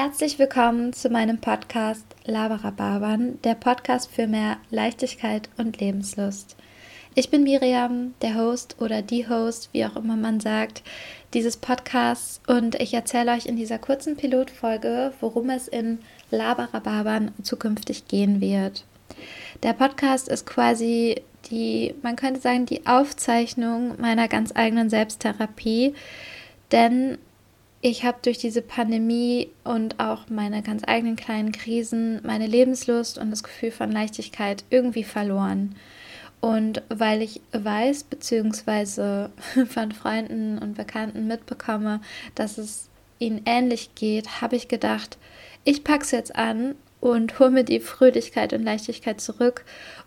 Herzlich willkommen zu meinem Podcast Laberababern, der Podcast für mehr Leichtigkeit und Lebenslust. Ich bin Miriam, der Host oder die Host, wie auch immer man sagt, dieses Podcasts und ich erzähle euch in dieser kurzen Pilotfolge, worum es in Laberababern zukünftig gehen wird. Der Podcast ist quasi die, man könnte sagen, die Aufzeichnung meiner ganz eigenen Selbsttherapie, denn ich habe durch diese Pandemie und auch meine ganz eigenen kleinen Krisen meine Lebenslust und das Gefühl von Leichtigkeit irgendwie verloren. Und weil ich weiß, beziehungsweise von Freunden und Bekannten mitbekomme, dass es ihnen ähnlich geht, habe ich gedacht, ich packe es jetzt an und hole mir die Fröhlichkeit und Leichtigkeit zurück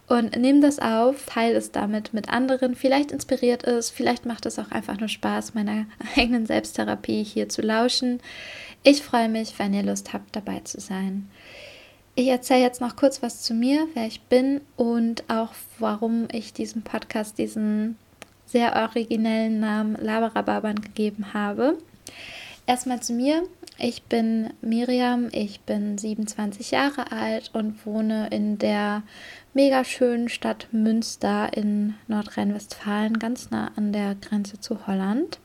und nehme das auf, teile es damit mit anderen. Vielleicht inspiriert es, vielleicht macht es auch einfach nur Spaß, meiner eigenen Selbsttherapie hier zu lauschen. Ich freue mich, wenn ihr Lust habt, dabei zu sein. Ich erzähle jetzt noch kurz was zu mir, wer ich bin und auch warum ich diesem Podcast diesen sehr originellen Namen Laberababern gegeben habe. Erstmal zu mir. Ich bin Miriam, ich bin 27 Jahre alt und wohne in der mega schönen Stadt Münster in Nordrhein-Westfalen, ganz nah an der Grenze zu Holland.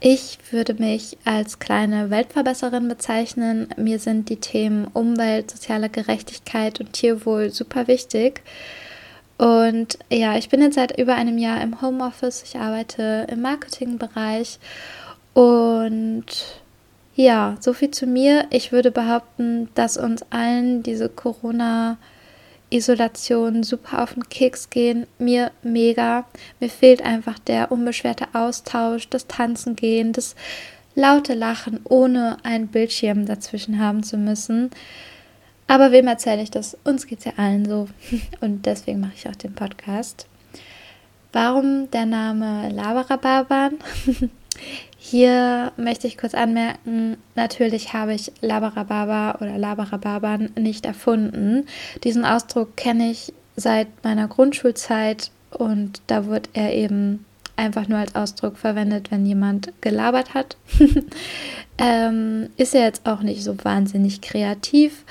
Ich würde mich als kleine Weltverbesserin bezeichnen. Mir sind die Themen Umwelt, soziale Gerechtigkeit und Tierwohl super wichtig. Und ja, ich bin jetzt seit über einem Jahr im Homeoffice. Ich arbeite im Marketingbereich. Und ja, so viel zu mir. Ich würde behaupten, dass uns allen diese Corona- Isolation super auf den Keks gehen. Mir mega. Mir fehlt einfach der unbeschwerte Austausch, das Tanzen gehen, das laute Lachen, ohne einen Bildschirm dazwischen haben zu müssen. Aber wem erzähle ich das? Uns geht es ja allen so. Und deswegen mache ich auch den Podcast. Warum der Name Laberababan? Hier möchte ich kurz anmerken, natürlich habe ich Labarababa oder Labarababan nicht erfunden. Diesen Ausdruck kenne ich seit meiner Grundschulzeit und da wird er eben einfach nur als Ausdruck verwendet, wenn jemand gelabert hat. ähm, ist er jetzt auch nicht so wahnsinnig kreativ.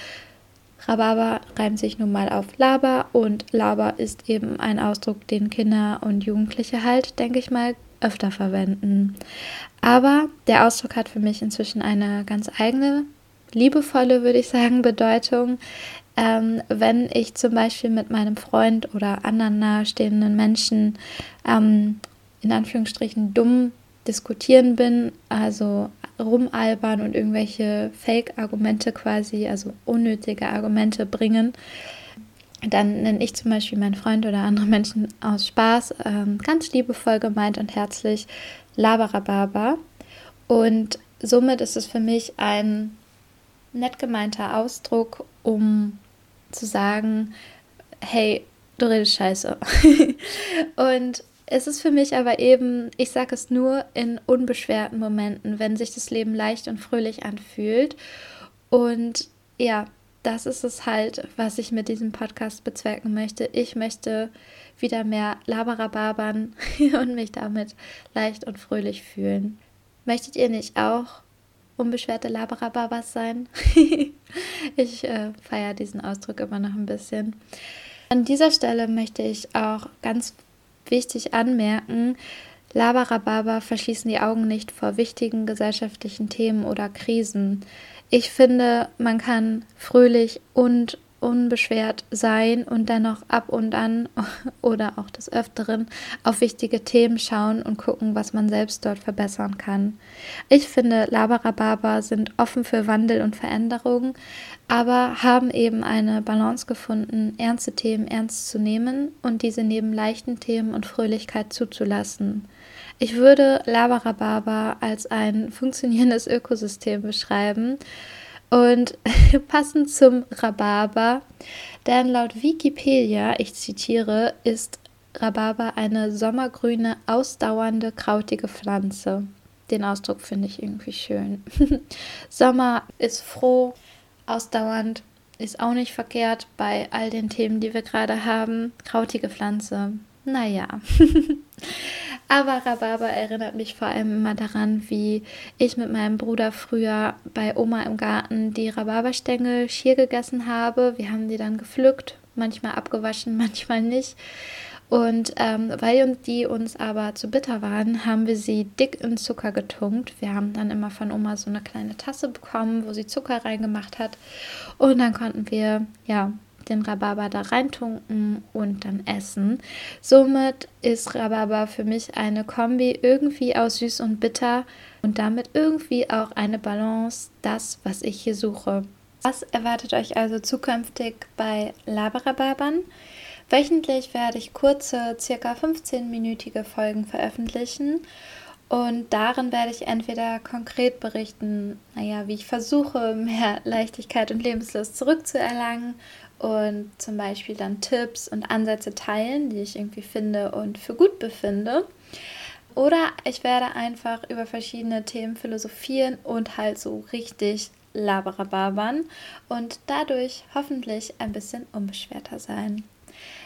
Rhabarber reimt sich nun mal auf Laber und Laber ist eben ein Ausdruck, den Kinder und Jugendliche halt, denke ich mal, öfter verwenden. Aber der Ausdruck hat für mich inzwischen eine ganz eigene, liebevolle, würde ich sagen, Bedeutung. Ähm, wenn ich zum Beispiel mit meinem Freund oder anderen nahestehenden Menschen ähm, in Anführungsstrichen dumm diskutieren bin, also rumalbern und irgendwelche Fake-Argumente quasi, also unnötige Argumente bringen, dann nenne ich zum Beispiel meinen Freund oder andere Menschen aus Spaß ähm, ganz liebevoll gemeint und herzlich Labarababa. Und somit ist es für mich ein nett gemeinter Ausdruck, um zu sagen, hey, du redest scheiße. und es ist für mich aber eben, ich sage es nur in unbeschwerten Momenten, wenn sich das Leben leicht und fröhlich anfühlt. Und ja, das ist es halt, was ich mit diesem Podcast bezwecken möchte. Ich möchte wieder mehr Laberababern und mich damit leicht und fröhlich fühlen. Möchtet ihr nicht auch unbeschwerte Laberababas sein? ich äh, feiere diesen Ausdruck immer noch ein bisschen. An dieser Stelle möchte ich auch ganz wichtig anmerken, Laberababa verschließen die Augen nicht vor wichtigen gesellschaftlichen Themen oder Krisen. Ich finde, man kann fröhlich und unbeschwert sein und dennoch ab und an oder auch des Öfteren auf wichtige Themen schauen und gucken, was man selbst dort verbessern kann. Ich finde, Labarababa sind offen für Wandel und Veränderungen, aber haben eben eine Balance gefunden, ernste Themen ernst zu nehmen und diese neben leichten Themen und Fröhlichkeit zuzulassen. Ich würde Labarababa als ein funktionierendes Ökosystem beschreiben. Und passend zum Rhabarber, denn laut Wikipedia, ich zitiere, ist Rhabarber eine sommergrüne, ausdauernde, krautige Pflanze. Den Ausdruck finde ich irgendwie schön. Sommer ist froh, ausdauernd ist auch nicht verkehrt bei all den Themen, die wir gerade haben. Krautige Pflanze, naja. Aber Rhabarber erinnert mich vor allem immer daran, wie ich mit meinem Bruder früher bei Oma im Garten die Rhabarberstängel schier gegessen habe. Wir haben die dann gepflückt, manchmal abgewaschen, manchmal nicht. Und ähm, weil die uns aber zu bitter waren, haben wir sie dick in Zucker getunkt. Wir haben dann immer von Oma so eine kleine Tasse bekommen, wo sie Zucker reingemacht hat. Und dann konnten wir, ja, den Rhabarber da reintunken und dann essen. Somit ist Rhabarber für mich eine Kombi irgendwie aus süß und bitter und damit irgendwie auch eine Balance, das, was ich hier suche. Was erwartet euch also zukünftig bei Laberrhabarbern? Wöchentlich werde ich kurze, circa 15-minütige Folgen veröffentlichen und darin werde ich entweder konkret berichten, naja, wie ich versuche, mehr Leichtigkeit und Lebenslust zurückzuerlangen und zum Beispiel dann Tipps und Ansätze teilen, die ich irgendwie finde und für gut befinde. Oder ich werde einfach über verschiedene Themen philosophieren und halt so richtig laberababern und dadurch hoffentlich ein bisschen unbeschwerter sein.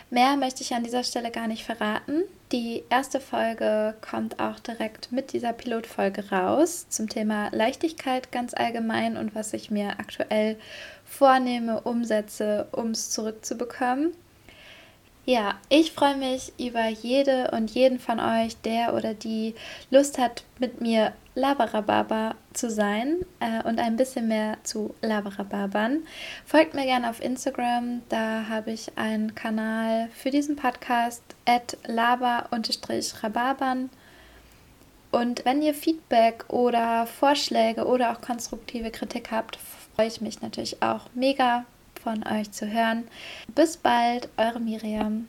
Mehr möchte ich an dieser Stelle gar nicht verraten. Die erste Folge kommt auch direkt mit dieser Pilotfolge raus zum Thema Leichtigkeit ganz allgemein und was ich mir aktuell vornehme, umsetze, um es zurückzubekommen. Ja, ich freue mich über jede und jeden von euch, der oder die Lust hat, mit mir Labarababa zu sein äh, und ein bisschen mehr zu Labarababern. Folgt mir gerne auf Instagram, da habe ich einen Kanal für diesen Podcast at laber-rababern. Und wenn ihr Feedback oder Vorschläge oder auch konstruktive Kritik habt, freue ich mich natürlich auch mega von euch zu hören. Bis bald, eure Miriam.